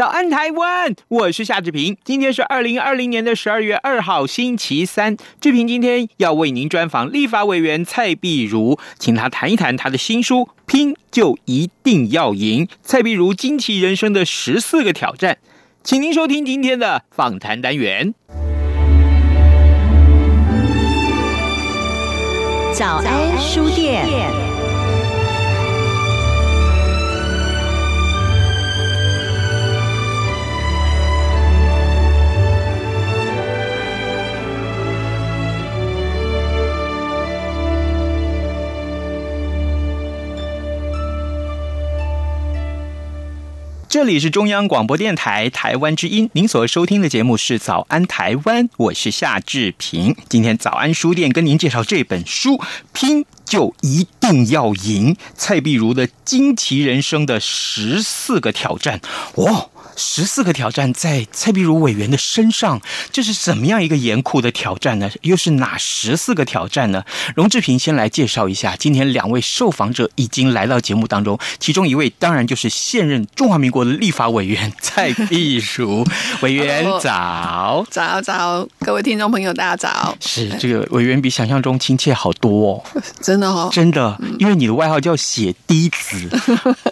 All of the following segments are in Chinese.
早安台湾，我是夏志平。今天是二零二零年的十二月二号，星期三。志平今天要为您专访立法委员蔡碧如，请他谈一谈他的新书《拼就一定要赢：蔡碧如惊奇人生的十四个挑战》。请您收听今天的访谈单元。早安书店。这里是中央广播电台台湾之音，您所收听的节目是《早安台湾》，我是夏志平。今天早安书店跟您介绍这本书，《拼就一定要赢：蔡碧如的惊奇人生的十四个挑战》。哇！十四个挑战在蔡碧如委员的身上，这是怎么样一个严酷的挑战呢？又是哪十四个挑战呢？荣志平先来介绍一下。今天两位受访者已经来到节目当中，其中一位当然就是现任中华民国的立法委员 蔡碧如委员 早，早早，各位听众朋友大家早。是这个委员比想象中亲切好多哦，真的哦，真的，因为你的外号叫血滴子，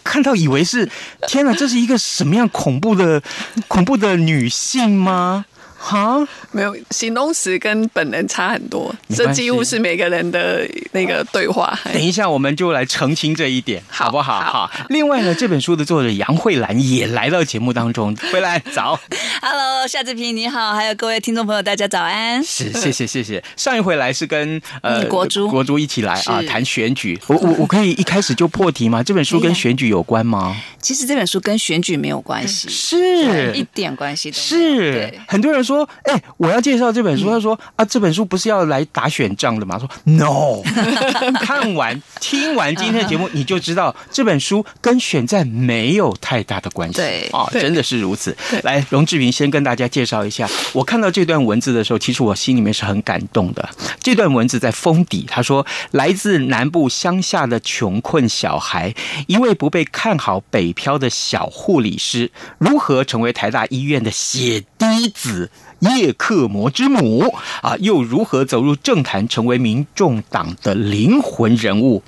看到以为是天哪，这是一个什么样恐怖的恐怖的女性吗？哈，没有，形容词跟本人差很多，这几乎是每个人的那个对话。等一下，我们就来澄清这一点，好不好？好。好，另外呢，这本书的作者杨慧兰也来到节目当中，慧兰早。Hello，夏志平你好，还有各位听众朋友，大家早安。是，谢谢，谢谢。上一回来是跟呃国珠国珠一起来啊谈选举，我我我可以一开始就破题吗？这本书跟选举有关吗？其实这本书跟选举没有关系，是一点关系都没有。是，很多人说，哎，我要介绍这本书，他说啊，这本书不是要来打选仗的吗？说 No，看完听完今天的节目，你就知道这本书跟选战没有太大的关系。对啊，真的是如此。来，荣志云先跟大家介绍一下，我看到这段文字的时候，其实我心里面是很感动的。这段文字在封底，他说，来自南部乡下的穷困小孩，一位不被看好北漂的小护理师，如何成为台大医院的血滴子？叶克膜之母啊，又如何走入政坛，成为民众党的灵魂人物？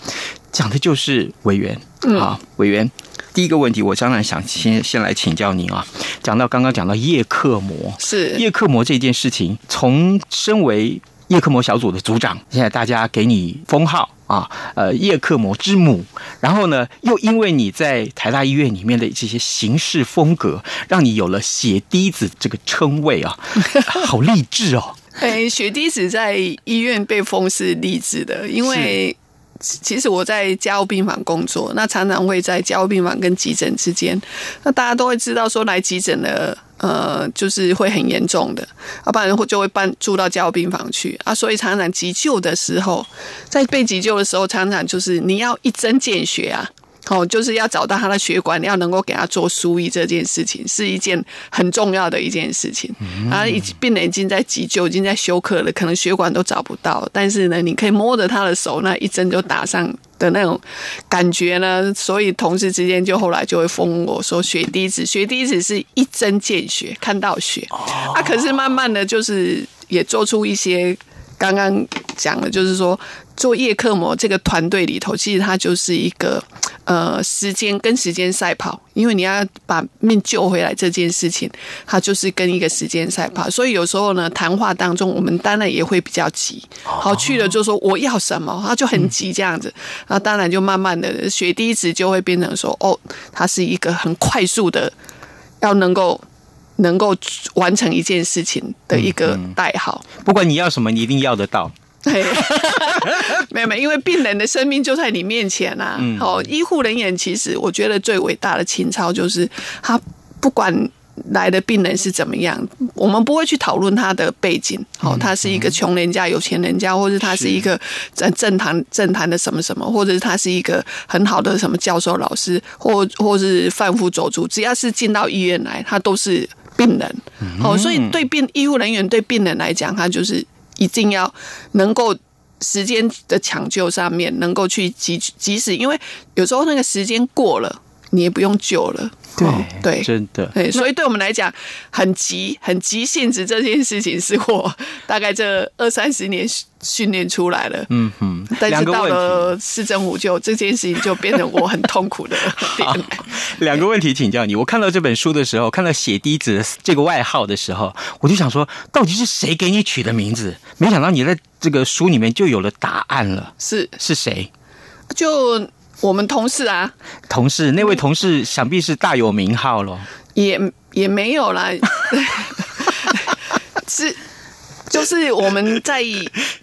讲的就是委员啊，委员。第一个问题，我当然想先先来请教您啊。讲到刚刚讲到叶克膜，是叶克膜这件事情，从身为叶克膜小组的组长，现在大家给你封号。啊，呃，叶克膜之母，然后呢，又因为你在台大医院里面的这些行事风格，让你有了血滴子这个称谓啊，好励志哦！哎，血滴子在医院被封是励志的，因为其实我在加护病房工作，那常常会在加护病房跟急诊之间，那大家都会知道说来急诊的。呃，就是会很严重的，要不然会就会搬住到加护病房去啊。所以常常急救的时候，在被急救的时候，常常就是你要一针见血啊，哦，就是要找到他的血管，要能够给他做输液，这件事情是一件很重要的一件事情。啊，已经病人已经在急救，已经在休克了，可能血管都找不到，但是呢，你可以摸着他的手，那一针就打上。的那种感觉呢，所以同事之间就后来就会封我说血滴子，血滴子是一针见血，看到血啊。可是慢慢的就是也做出一些刚刚讲的，就是说做叶克膜这个团队里头，其实它就是一个。呃，时间跟时间赛跑，因为你要把命救回来这件事情，它就是跟一个时间赛跑。所以有时候呢，谈话当中我们当然也会比较急。好，去了就说我要什么，他就很急这样子。那当然就慢慢的血滴子就会变成说，哦，它是一个很快速的，要能够能够完成一件事情的一个代号。不管你要什么，你一定要得到。对，没有没有，因为病人的生命就在你面前啊。嗯、哦，医护人员其实我觉得最伟大的情操就是他不管。来的病人是怎么样？我们不会去讨论他的背景，哦，他是一个穷人家、有钱人家，或者他是一个在政坛政坛的什么什么，或者是他是一个很好的什么教授、老师，或或是贩夫走卒，只要是进到医院来，他都是病人。哦，所以对病医护人员对病人来讲，他就是一定要能够时间的抢救上面能够去及及时，因为有时候那个时间过了，你也不用救了。对、哦、对，真的对，所以对我们来讲，很急很急性子这件事情，是我大概这二三十年训练出来了。嗯哼，但是到了市政府，就这件事情就变成我很痛苦的 点。两个问题请教你，我看到这本书的时候，看到血滴子这个外号的时候，我就想说，到底是谁给你取的名字？没想到你在这个书里面就有了答案了。是是谁？就。我们同事啊，同事那位同事想必是大有名号了，也也没有啦，是就是我们在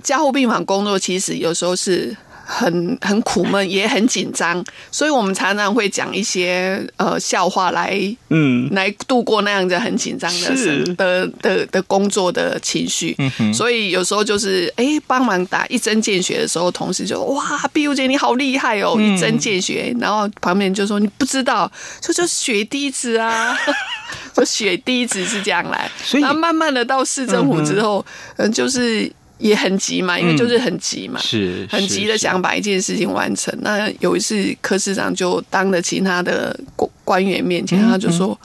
加护病房工作，其实有时候是。很很苦闷，也很紧张，所以我们常常会讲一些呃笑话来，嗯，来度过那样子很紧张的的的的，工作的情绪。嗯，所以有时候就是哎，帮忙打一针见血的时候，同事就哇，碧如姐你好厉害哦，一针见血，然后旁边就说你不知道，就就血滴子啊，就血滴子是这样来，所以然后慢慢的到市政府之后，嗯，就是。也很急嘛，因为就是很急嘛，嗯、是很急的想把一件事情完成。那有一次柯市长就当着其他的官官员面前，嗯、他就说：“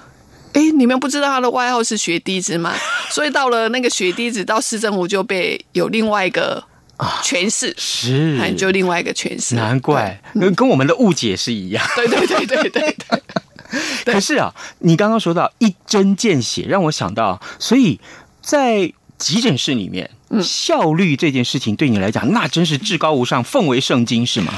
哎、嗯欸，你们不知道他的外号是雪滴子吗？” 所以到了那个雪滴子到市政府就被有另外一个诠释、啊，是就另外一个诠释。难怪跟跟我们的误解是一样。对对对对对对。可是啊，你刚刚说到一针见血，让我想到，所以在急诊室里面。效率这件事情对你来讲，那真是至高无上，奉为圣经，是吗？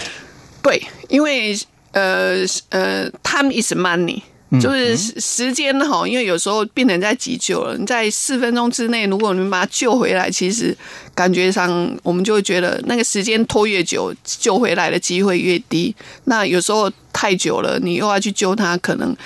对，因为呃呃，time is money，就是时间哈。因为有时候病人在急救了，你在四分钟之内，如果你们把他救回来，其实感觉上我们就会觉得那个时间拖越久，救回来的机会越低。那有时候太久了，你又要去救他，可能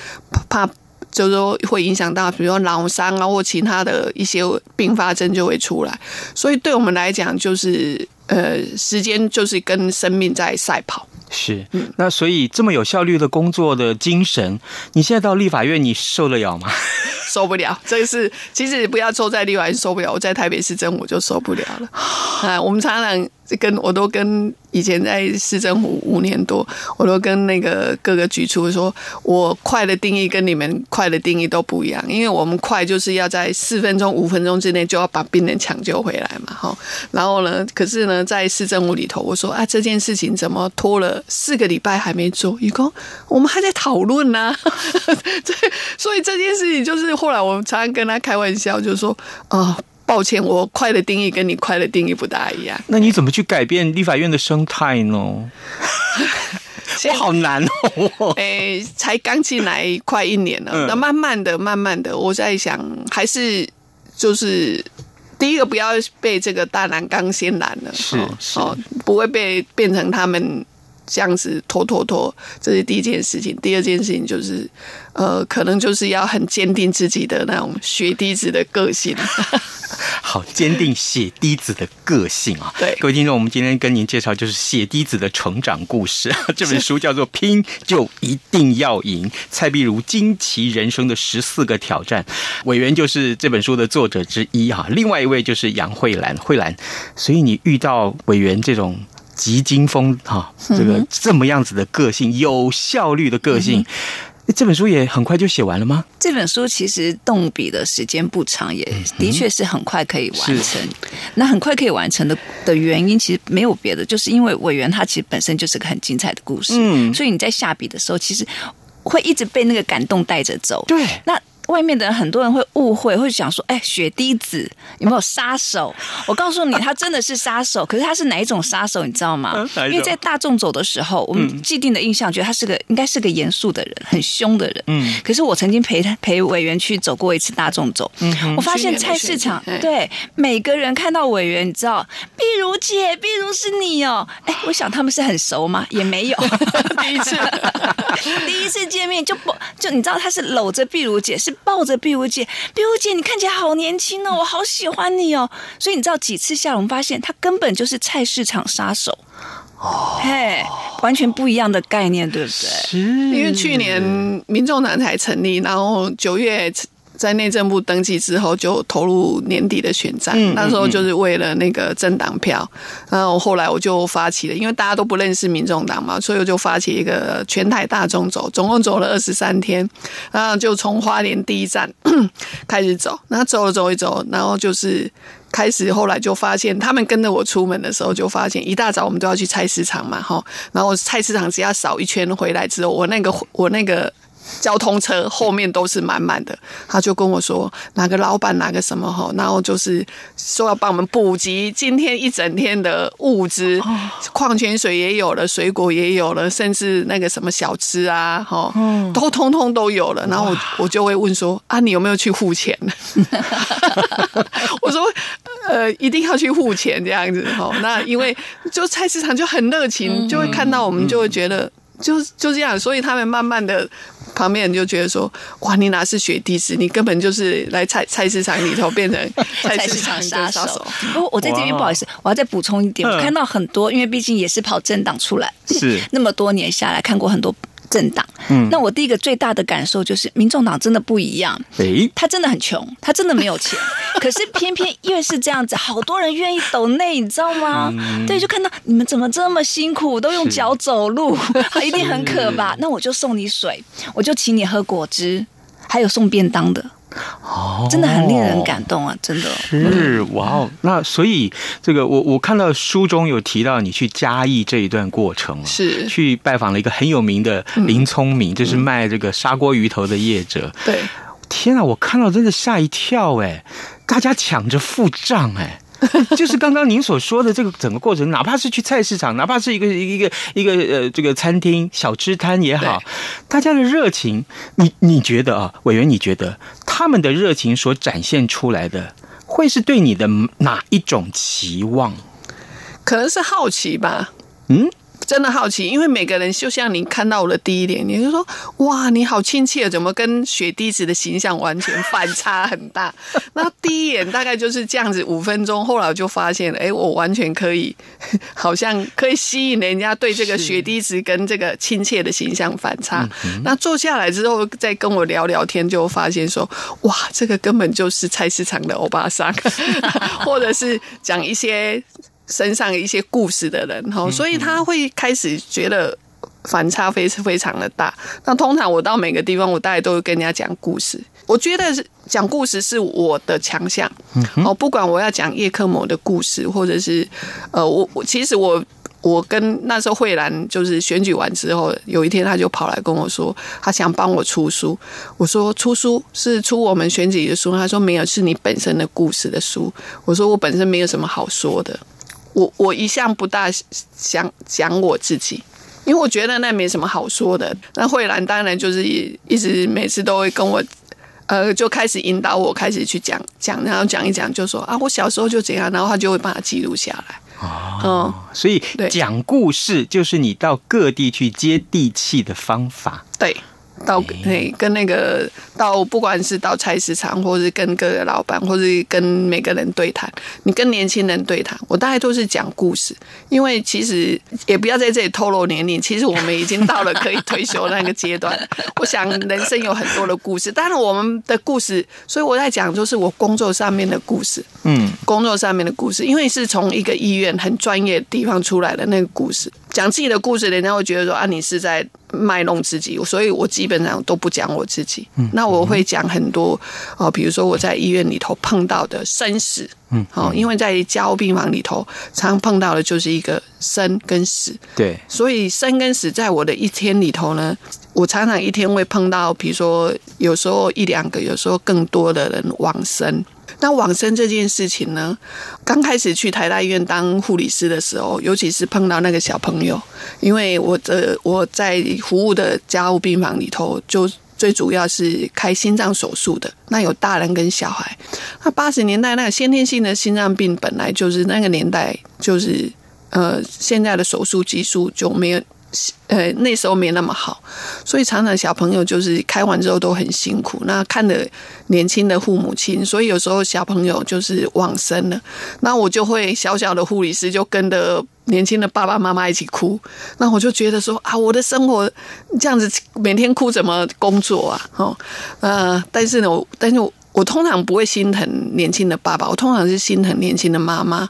怕。就是说会影响到，比如说脑伤啊，或其他的一些并发症就会出来。所以对我们来讲，就是呃，时间就是跟生命在赛跑。是，那所以这么有效率的工作的精神，你现在到立法院，你受得了吗？受不了，这个是其实不要坐在立法院受不了，我在台北市政府就受不了了。啊，我们常常跟我都跟。以前在市政府五年多，我都跟那个各个局处说，我快的定义跟你们快的定义都不一样，因为我们快就是要在四分钟、五分钟之内就要把病人抢救回来嘛，哈。然后呢，可是呢，在市政府里头，我说啊，这件事情怎么拖了四个礼拜还没做？一共我们还在讨论呢。这所以这件事情就是后来我们常常跟他开玩笑，就是说啊。哦抱歉，我快的定义跟你快的定义不大一样。那你怎么去改变立法院的生态呢？我好难哦。哎，才刚进来快一年了，那慢慢的、慢慢的，我在想，还是就是第一个不要被这个大染缸先染了，是哦，不会被变成他们。这样子拖拖拖，这是第一件事情。第二件事情就是，呃，可能就是要很坚定自己的那种血滴子的个性。好，坚定血滴子的个性啊！对，各位听众，我们今天跟您介绍就是血滴子的成长故事。这本书叫做《拼就一定要赢》，蔡碧如惊奇人生的十四个挑战。委员就是这本书的作者之一哈，另外一位就是杨慧兰，慧兰。所以你遇到委员这种。急惊风哈，这个这么样子的个性，有效率的个性，这本书也很快就写完了吗？这本书其实动笔的时间不长，也的确是很快可以完成。那很快可以完成的的原因，其实没有别的，就是因为委员他其实本身就是个很精彩的故事，嗯，所以你在下笔的时候，其实会一直被那个感动带着走。对，那。外面的人很多人会误会，会想说，哎，血滴子有没有杀手？我告诉你，他真的是杀手。可是他是哪一种杀手，你知道吗？因为在大众走的时候，我们既定的印象觉得他是个应该是个严肃的人，很凶的人。嗯。可是我曾经陪他陪委员去走过一次大众走，嗯，我发现菜市场对每个人看到委员，你知道，碧如姐，碧如是你哦。哎，我想他们是很熟吗？也没有，第一次，第一次见面就不就你知道他是搂着碧如姐，是抱着碧如姐，碧如姐你看起来好年轻哦，我好喜欢你哦。所以你知道几次下来，我们发现他根本就是菜市场杀手哦，嘿，完全不一样的概念，对不对？是，因为去年民众党才成立，然后九月。在内政部登记之后，就投入年底的选战。那时候就是为了那个政党票。然后后来我就发起了，因为大家都不认识民众党嘛，所以我就发起一个全台大众走，总共走了二十三天。然后就从花莲第一站 开始走，然后走了走一走，然后就是开始后来就发现，他们跟着我出门的时候，就发现一大早我们都要去菜市场嘛，哈。然后菜市场只要扫一圈回来之后，我那个我那个。交通车后面都是满满的，他就跟我说哪个老板哪个什么哈，然后就是说要帮我们补给今天一整天的物资，矿泉水也有了，水果也有了，甚至那个什么小吃啊，哈，都通通都有了。然后我我就会问说啊，你有没有去付钱？我说呃，一定要去付钱这样子哈。那因为就菜市场就很热情，就会看到我们就会觉得。就就这样，所以他们慢慢的，旁边人就觉得说，哇，你哪是雪地师，你根本就是来菜菜市场里头变成 菜市场杀手。不过我在这边不好意思，我要再补充一点，我看到很多，因为毕竟也是跑政党出来，是 那么多年下来看过很多。政党，嗯，那我第一个最大的感受就是，民众党真的不一样。诶，他真的很穷，他真的没有钱，可是偏偏越是这样子，好多人愿意抖内，你知道吗？嗯、对，就看到你们怎么这么辛苦，都用脚走路，一定很渴吧？那我就送你水，我就请你喝果汁，还有送便当的。哦，真的很令人感动啊！真的是哇哦。那所以这个我我看到书中有提到你去嘉义这一段过程，是去拜访了一个很有名的林聪明，就、嗯、是卖这个砂锅鱼头的业者。对，天啊，我看到真的吓一跳哎！大家抢着付账哎。就是刚刚您所说的这个整个过程，哪怕是去菜市场，哪怕是一个一个一个呃这个餐厅小吃摊也好，大家的热情，你你觉得啊，委员你觉得他们的热情所展现出来的，会是对你的哪一种期望？可能是好奇吧。嗯。真的好奇，因为每个人就像你看到我的第一脸，你就说哇，你好亲切，怎么跟雪滴子的形象完全反差很大？那第一眼大概就是这样子，五分钟，后来我就发现了，哎，我完全可以，好像可以吸引人家对这个雪滴子跟这个亲切的形象反差。那坐下来之后，再跟我聊聊天，就发现说，哇，这个根本就是菜市场的欧巴桑，或者是讲一些。身上一些故事的人哈，所以他会开始觉得反差非常非常的大。那通常我到每个地方，我大概都会跟人家讲故事。我觉得讲故事是我的强项。哦，不管我要讲叶克膜的故事，或者是呃，我我其实我我跟那时候慧兰就是选举完之后，有一天他就跑来跟我说，他想帮我出书。我说出书是出我们选举的书，他说没有，是你本身的故事的书。我说我本身没有什么好说的。我我一向不大想讲我自己，因为我觉得那没什么好说的。那慧兰当然就是一直每次都会跟我，呃，就开始引导我开始去讲讲，然后讲一讲就说啊，我小时候就怎样，然后他就会把它记录下来。哦，嗯，所以讲故事就是你到各地去接地气的方法。对。到那跟那个到不管是到菜市场，或是跟各个老板，或是跟每个人对谈，你跟年轻人对谈，我大概都是讲故事，因为其实也不要在这里透露年龄，其实我们已经到了可以退休那个阶段。我想人生有很多的故事，当然我们的故事，所以我在讲就是我工作上面的故事，嗯，工作上面的故事，因为是从一个医院很专业的地方出来的那个故事，讲自己的故事，人家会觉得说啊，你是在。卖弄自己，所以我基本上都不讲我自己。嗯，那我会讲很多哦，比如说我在医院里头碰到的生死。嗯，哦，因为在加护病房里头，常碰到的就是一个生跟死。对，所以生跟死在我的一天里头呢，我常常一天会碰到，比如说有时候一两个，有时候更多的人往生。那往生这件事情呢，刚开始去台大医院当护理师的时候，尤其是碰到那个小朋友，因为我的我在服务的加护病房里头，就最主要是开心脏手术的，那有大人跟小孩。那八十年代那个先天性的心脏病本来就是那个年代，就是呃现在的手术技术就没有。呃，那时候没那么好，所以常常小朋友就是开完之后都很辛苦。那看着年轻的父母亲，所以有时候小朋友就是往生了，那我就会小小的护理师就跟着年轻的爸爸妈妈一起哭。那我就觉得说啊，我的生活这样子每天哭怎么工作啊？哦，呃，但是呢，我但是我。我通常不会心疼年轻的爸爸，我通常是心疼年轻的妈妈，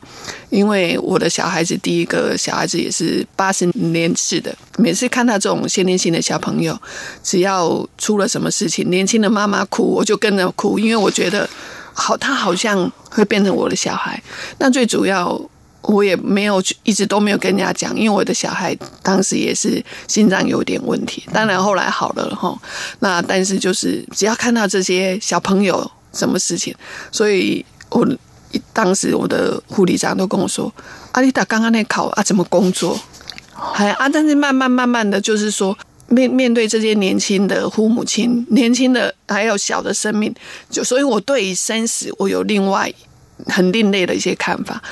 因为我的小孩子第一个小孩子也是八十年次的。每次看到这种先天性的小朋友，只要出了什么事情，年轻的妈妈哭，我就跟着哭，因为我觉得好，他好像会变成我的小孩。那最主要。我也没有一直都没有跟人家讲，因为我的小孩当时也是心脏有点问题，当然后来好了哈。那但是就是只要看到这些小朋友什么事情，所以我当时我的护理长都跟我说：“阿丽达刚刚那考啊，怎么工作？”还啊，但是慢慢慢慢的就是说面面对这些年轻的父母亲、年轻的还有小的生命，就所以我对于生死我有另外很另类的一些看法。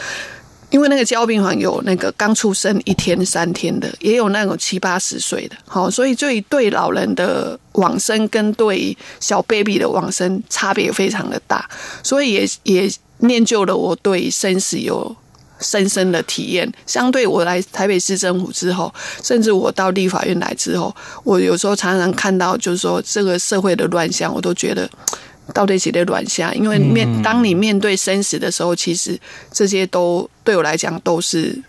因为那个加护病房有那个刚出生一天三天的，也有那种七八十岁的，好，所以对对老人的往生跟对小 baby 的往生差别非常的大，所以也也练就了我对生死有深深的体验。相对我来台北市政府之后，甚至我到立法院来之后，我有时候常常看到，就是说这个社会的乱象，我都觉得。到底几的软下？因为面当你面对生死的时候，其实这些都对我来讲都是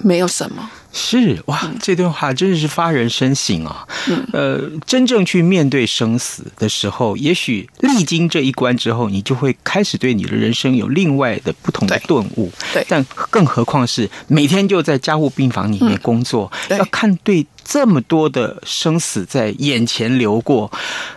没有什么。是哇，这段话真的是发人深省啊！嗯，呃，真正去面对生死的时候，也许历经这一关之后，你就会开始对你的人生有另外的不同的顿悟。对，但更何况是每天就在加护病房里面工作，嗯、要看对这么多的生死在眼前流过，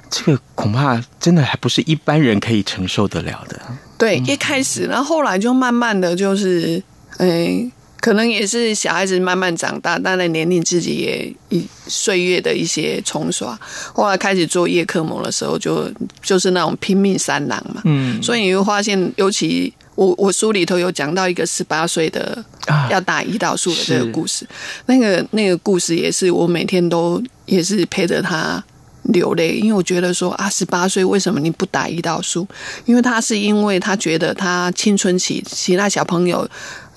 这个恐怕真的还不是一般人可以承受得了的。对，一开始，然后后来就慢慢的就是，哎。可能也是小孩子慢慢长大，当然年龄自己也一岁月的一些冲刷。后来开始做夜克膜的时候，就就是那种拼命三郎嘛。嗯，所以你会发现，尤其我我书里头有讲到一个十八岁的要打胰岛素的这个故事，那个那个故事也是我每天都也是陪着他流泪，因为我觉得说啊，十八岁为什么你不打胰岛素？因为他是因为他觉得他青春期其他小朋友。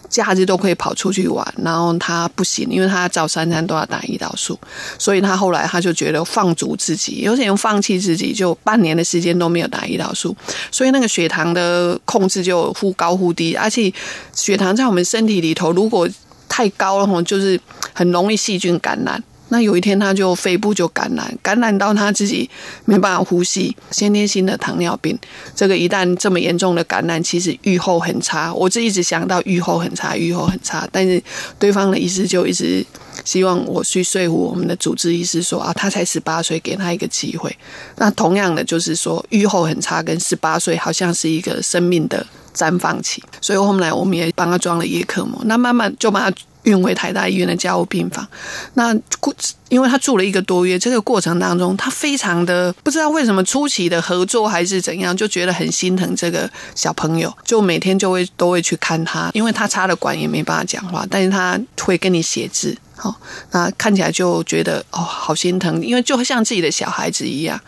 假日都可以跑出去玩，然后他不行，因为他早三餐都要打胰岛素，所以他后来他就觉得放逐自己，有点放弃自己，就半年的时间都没有打胰岛素，所以那个血糖的控制就忽高忽低，而且血糖在我们身体里头如果太高了吼，就是很容易细菌感染。那有一天，他就肺部就感染，感染到他自己没办法呼吸，先天性的糖尿病。这个一旦这么严重的感染，其实预后很差。我就一直想到预后很差，预后很差。但是对方的医师就一直希望我去说服我们的主治医师说啊，他才十八岁，给他一个机会。那同样的就是说，预后很差，跟十八岁好像是一个生命的绽放期。所以后来我们也帮他装了叶克膜，那慢慢就把他。运回台大医院的加护病房，那过，因为他住了一个多月，这个过程当中，他非常的不知道为什么初期的合作还是怎样，就觉得很心疼这个小朋友，就每天就会都会去看他，因为他插了管也没办法讲话，但是他会跟你写字。好，那看起来就觉得哦，好心疼，因为就像自己的小孩子一样。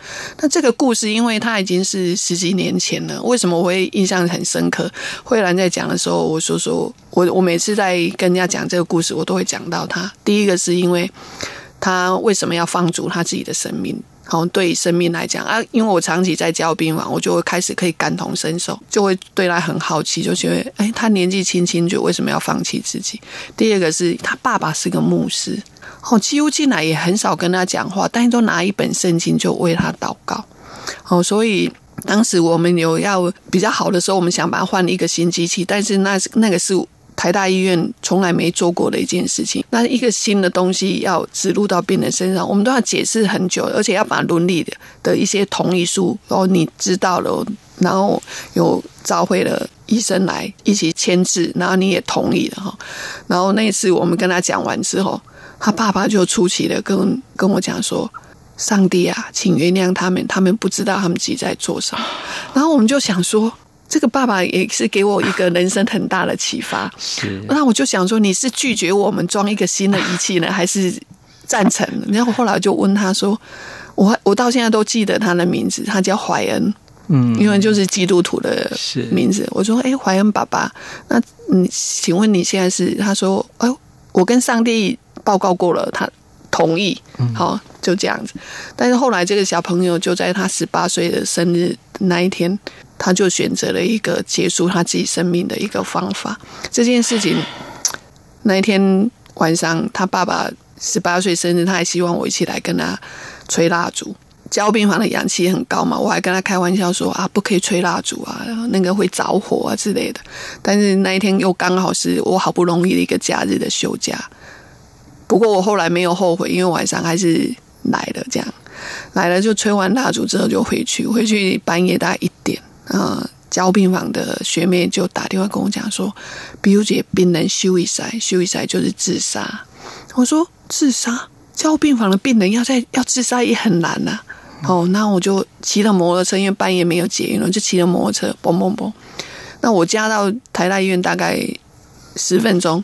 那这个故事，因为他已经是十几年前了，为什么我会印象很深刻？慧兰在讲的时候，我说说，我我每次在跟人家讲这个故事，我都会讲到他。第一个是因为他为什么要放逐他自己的生命？好，对生命来讲啊，因为我长期在加护病房，我就会开始可以感同身受，就会对他很好奇，就觉得，哎，他年纪轻轻就为什么要放弃自己？第二个是他爸爸是个牧师，哦，几乎进来也很少跟他讲话，但是都拿一本圣经就为他祷告。哦，所以当时我们有要比较好的时候，我们想把他换一个新机器，但是那那个是。台大医院从来没做过的一件事情。那一个新的东西要植入到病人身上，我们都要解释很久，而且要把伦理的的一些同意书，然后你知道了，然后有召回了医生来一起签字，然后你也同意了哈。然后那次我们跟他讲完之后，他爸爸就出奇的跟跟我讲说：“上帝啊，请原谅他们，他们不知道他们自己在做什么。”然后我们就想说。这个爸爸也是给我一个人生很大的启发。是，那我就想说，你是拒绝我们装一个新的仪器呢，还是赞成？然后后来就问他说：“我我到现在都记得他的名字，他叫怀恩，嗯，因为就是基督徒的名字。”我说：“哎，怀恩爸爸，那你请问你现在是？”他说：“哎，我跟上帝报告过了，他同意。”好，就这样子。但是后来这个小朋友就在他十八岁的生日那一天。他就选择了一个结束他自己生命的一个方法。这件事情，那一天晚上，他爸爸十八岁生日，他还希望我一起来跟他吹蜡烛。加护病房的氧气也很高嘛，我还跟他开玩笑说啊，不可以吹蜡烛啊，那个会着火啊之类的。但是那一天又刚好是我好不容易的一个假日的休假。不过我后来没有后悔，因为晚上还是来了。这样来了就吹完蜡烛之后就回去，回去半夜大概一点。呃，交病房的学妹就打电话跟我讲说，比如姐病人休一塞，休一塞就是自杀。我说自杀，交病房的病人要在要自杀也很难呐、哦，那我就骑了摩托车，因为半夜没有捷运了，就骑了摩托车，嘣嘣嘣。那我家到台大医院大概十分钟。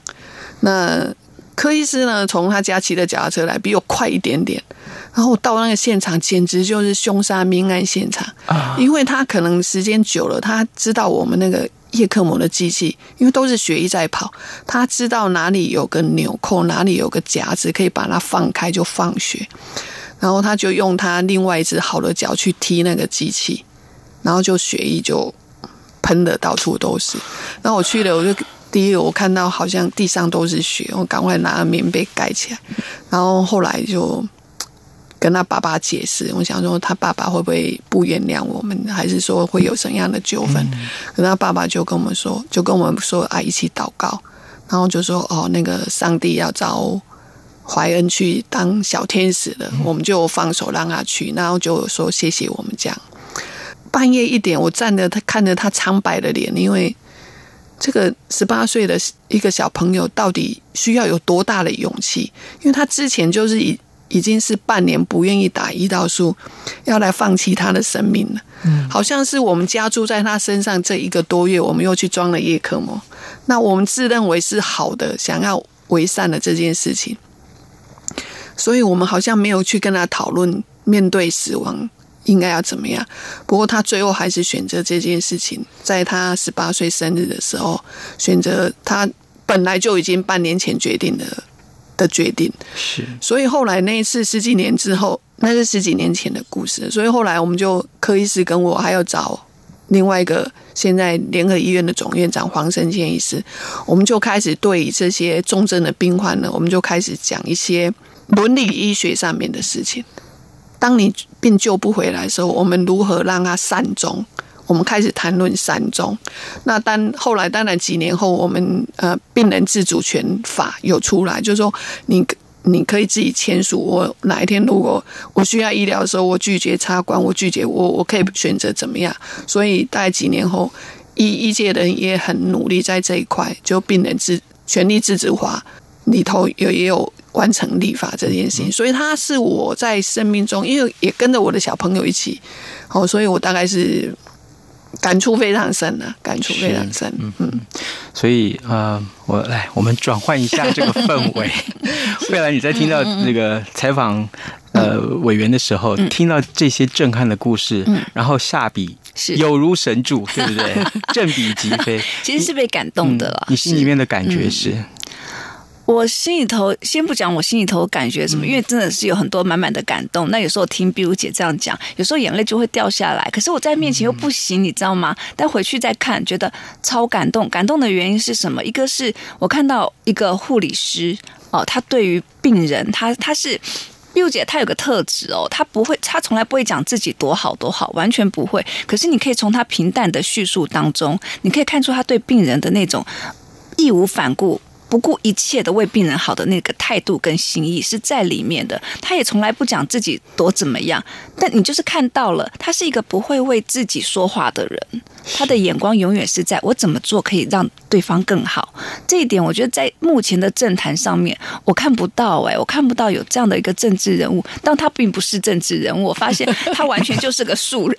那柯医师呢，从他家骑的脚踏车来，比我快一点点。然后我到那个现场，简直就是凶杀命案现场啊，因为他可能时间久了，他知道我们那个叶克膜的机器，因为都是血液在跑，他知道哪里有个纽扣，哪里有个夹子，可以把它放开就放血，然后他就用他另外一只好的脚去踢那个机器，然后就血液就喷的到处都是。然后我去了，我就第一个我看到好像地上都是血，我赶快拿棉被盖起来，然后后来就。跟他爸爸解释，我想说他爸爸会不会不原谅我们，还是说会有什么样的纠纷？可他爸爸就跟我们说，就跟我们说啊，一起祷告，然后就说哦，那个上帝要找怀恩去当小天使了，我们就放手让他去，然后就说谢谢我们这样。半夜一点，我站着，他看着他苍白的脸，因为这个十八岁的一个小朋友到底需要有多大的勇气？因为他之前就是以。已经是半年不愿意打胰岛素，要来放弃他的生命了。嗯，好像是我们加注在他身上这一个多月，我们又去装了叶克膜。那我们自认为是好的，想要为善的这件事情，所以我们好像没有去跟他讨论面对死亡应该要怎么样。不过他最后还是选择这件事情，在他十八岁生日的时候，选择他本来就已经半年前决定的。的决定是，所以后来那一次十几年之后，那是十几年前的故事。所以后来我们就柯医师跟我还要找另外一个现在联合医院的总院长黄生健医师，我们就开始对这些重症的病患呢，我们就开始讲一些伦理医学上面的事情。当你病救不回来的时候，我们如何让他善终？我们开始谈论三中，那当后来当然几年后，我们呃病人自主权法有出来，就是说你你可以自己签署，我哪一天如果我需要医疗的时候，我拒绝插管，我拒绝我我可以选择怎么样。所以大概几年后，医医界人也很努力在这一块，就病人自权利自主化里头有也有完成立法这件事情。所以他是我在生命中，因为也跟着我的小朋友一起，哦，所以我大概是。感触非常深的，感触非常深。嗯嗯，所以呃，我来，我们转换一下这个氛围。未来你在听到那个采访呃委员的时候，听到这些震撼的故事，然后下笔是有如神助，对不对？振笔疾飞，其实是被感动的了。你心里面的感觉是？我心里头先不讲，我心里头感觉什么，因为真的是有很多满满的感动。那有时候听碧如姐这样讲，有时候眼泪就会掉下来。可是我在面前又不行，你知道吗？但回去再看，觉得超感动。感动的原因是什么？一个是我看到一个护理师哦，他对于病人，他他是碧如姐，她有个特质哦，她不会，她从来不会讲自己多好多好，完全不会。可是你可以从她平淡的叙述当中，你可以看出她对病人的那种。义义无反顾。不顾一切的为病人好的那个态度跟心意是在里面的，他也从来不讲自己多怎么样，但你就是看到了，他是一个不会为自己说话的人，他的眼光永远是在我怎么做可以让对方更好。这一点我觉得在目前的政坛上面我看不到哎、欸，我看不到有这样的一个政治人物，但他并不是政治人物，我发现他完全就是个素人。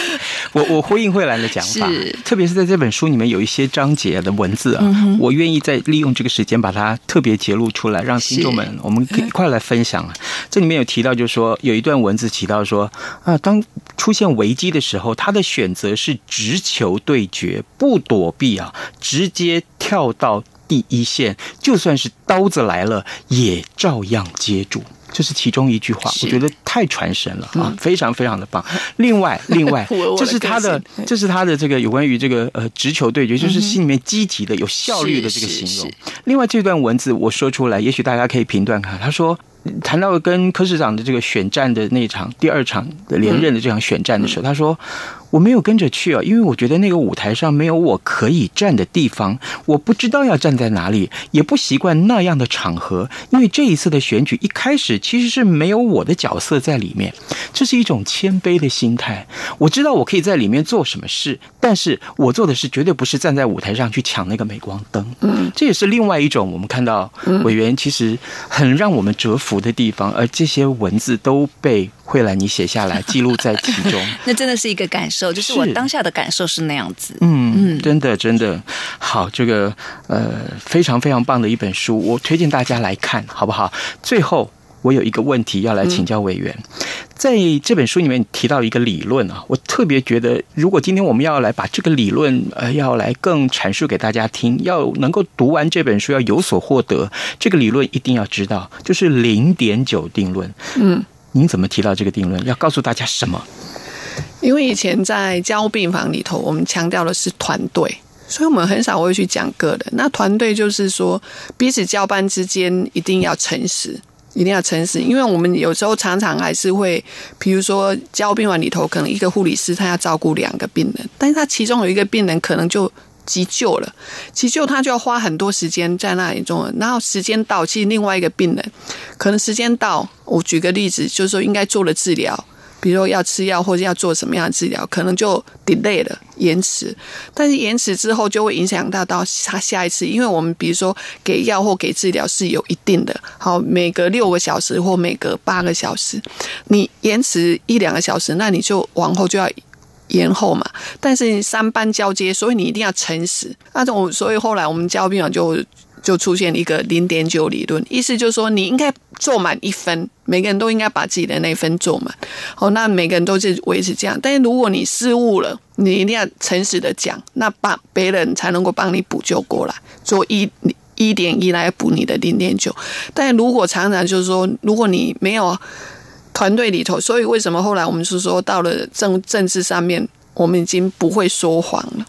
我我呼应慧兰的讲法，是特别是在这本书里面有一些章节的文字啊，嗯、我愿意再利用这个。时间把它特别揭露出来，让听众们我们可以一块来分享。这里面有提到，就是说有一段文字提到说啊，当出现危机的时候，他的选择是直球对决，不躲避啊，直接跳到第一线，就算是刀子来了，也照样接住。这是其中一句话，我觉得太传神了啊，非常非常的棒。另外，另外，这是他的，这是他的这个有关于这个呃直球对决，就是心里面积极的、有效率的这个形容。另外，这段文字我说出来，也许大家可以评断看。他说，谈到跟柯市长的这个选战的那场第二场的连任的这场选战的时候，他说。我没有跟着去啊，因为我觉得那个舞台上没有我可以站的地方，我不知道要站在哪里，也不习惯那样的场合。因为这一次的选举一开始其实是没有我的角色在里面，这是一种谦卑的心态。我知道我可以在里面做什么事，但是我做的事绝对不是站在舞台上去抢那个镁光灯。嗯，这也是另外一种我们看到委员其实很让我们折服的地方，而这些文字都被。慧兰，你写下来记录在其中，那真的是一个感受，就是我当下的感受是那样子。嗯嗯，真的真的好，这个呃非常非常棒的一本书，我推荐大家来看，好不好？最后我有一个问题要来请教委员，嗯、在这本书里面提到一个理论啊，我特别觉得，如果今天我们要来把这个理论呃要来更阐述给大家听，要能够读完这本书要有所获得，这个理论一定要知道，就是零点九定论。嗯。您怎么提到这个定论？要告诉大家什么？因为以前在加护病房里头，我们强调的是团队，所以我们很少会去讲个人。那团队就是说，彼此交班之间一定要诚实，一定要诚实。因为我们有时候常常还是会，比如说交病房里头，可能一个护理师他要照顾两个病人，但是他其中有一个病人可能就。急救了，急救他就要花很多时间在那里中，然后时间到，其实另外一个病人可能时间到，我举个例子，就是说应该做了治疗，比如说要吃药或者要做什么样的治疗，可能就 delay 了，延迟，但是延迟之后就会影响到到他下一次，因为我们比如说给药或给治疗是有一定的，好，每隔六个小时或每隔八个小时，你延迟一两个小时，那你就往后就要。延后嘛，但是三班交接，所以你一定要诚实。那种，所以后来我们加护病房就就出现一个零点九理论，意思就是说你应该做满一分，每个人都应该把自己的那分做满。好，那每个人都是维持这样。但是如果你失误了，你一定要诚实的讲，那帮别人才能够帮你补救过来，做一一点一来补你的零点九。但如果常常就是说，如果你没有。团队里头，所以为什么后来我们是说到了政政治上面，我们已经不会说谎了，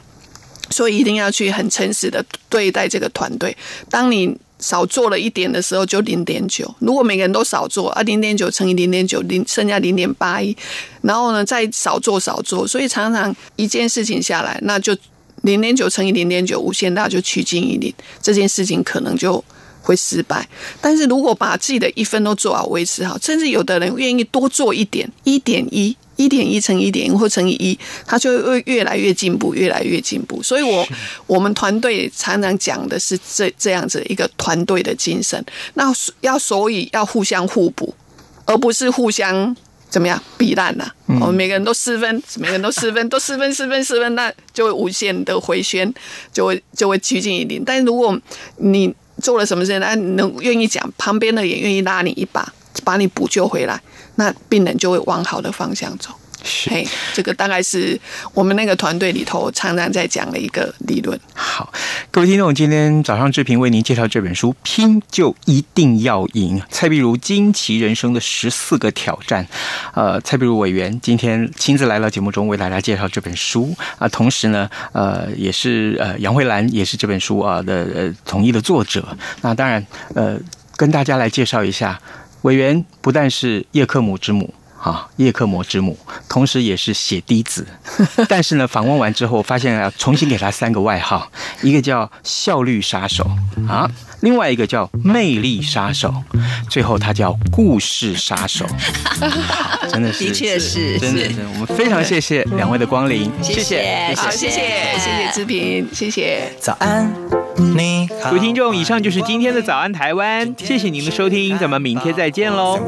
所以一定要去很诚实的对待这个团队。当你少做了一点的时候，就零点九。如果每个人都少做啊，零点九乘以零点九，零剩下零点八一，然后呢再少做少做，所以常常一件事情下来，那就零点九乘以零点九，无限大就趋近于零，这件事情可能就。会失败，但是如果把自己的一分都做好，维持好，甚至有的人愿意多做一点，一点一，一点一乘一点一或乘以一，他就会越来越进步，越来越进步。所以我，我我们团队常常讲的是这这样子一个团队的精神。那要所以要互相互补，而不是互相怎么样比烂呐。我们、嗯、每个人都四分，每个人都四分，都四分，四分，四分，那就会无限的回旋，就会就会趋近于零。但是如果你做了什么事情，那能愿意讲，旁边的也愿意拉你一把，把你补救回来，那病人就会往好的方向走。是嘿，这个大概是我们那个团队里头常常在讲的一个理论。好，各位听众，今天早上志平为您介绍这本书《拼就一定要赢》，蔡碧如惊奇人生的十四个挑战。呃，蔡碧如委员今天亲自来到节目中为大家介绍这本书啊，同时呢，呃，也是呃杨慧兰也是这本书啊的呃同一的作者。那当然，呃，跟大家来介绍一下，委员不但是叶克姆之母。啊，叶克膜之母，同时也是血滴子。但是呢，访问完之后，发现要重新给他三个外号，一个叫效率杀手啊。另外一个叫魅力杀手，最后他叫故事杀手，好，真的是，的确是，真的，真的，我们非常谢谢两位的光临，谢谢，好，谢谢，谢谢志平，谢谢。早安，你好，各位听众，以上就是今天的早安台湾，谢谢您的收听，咱们明天再见喽。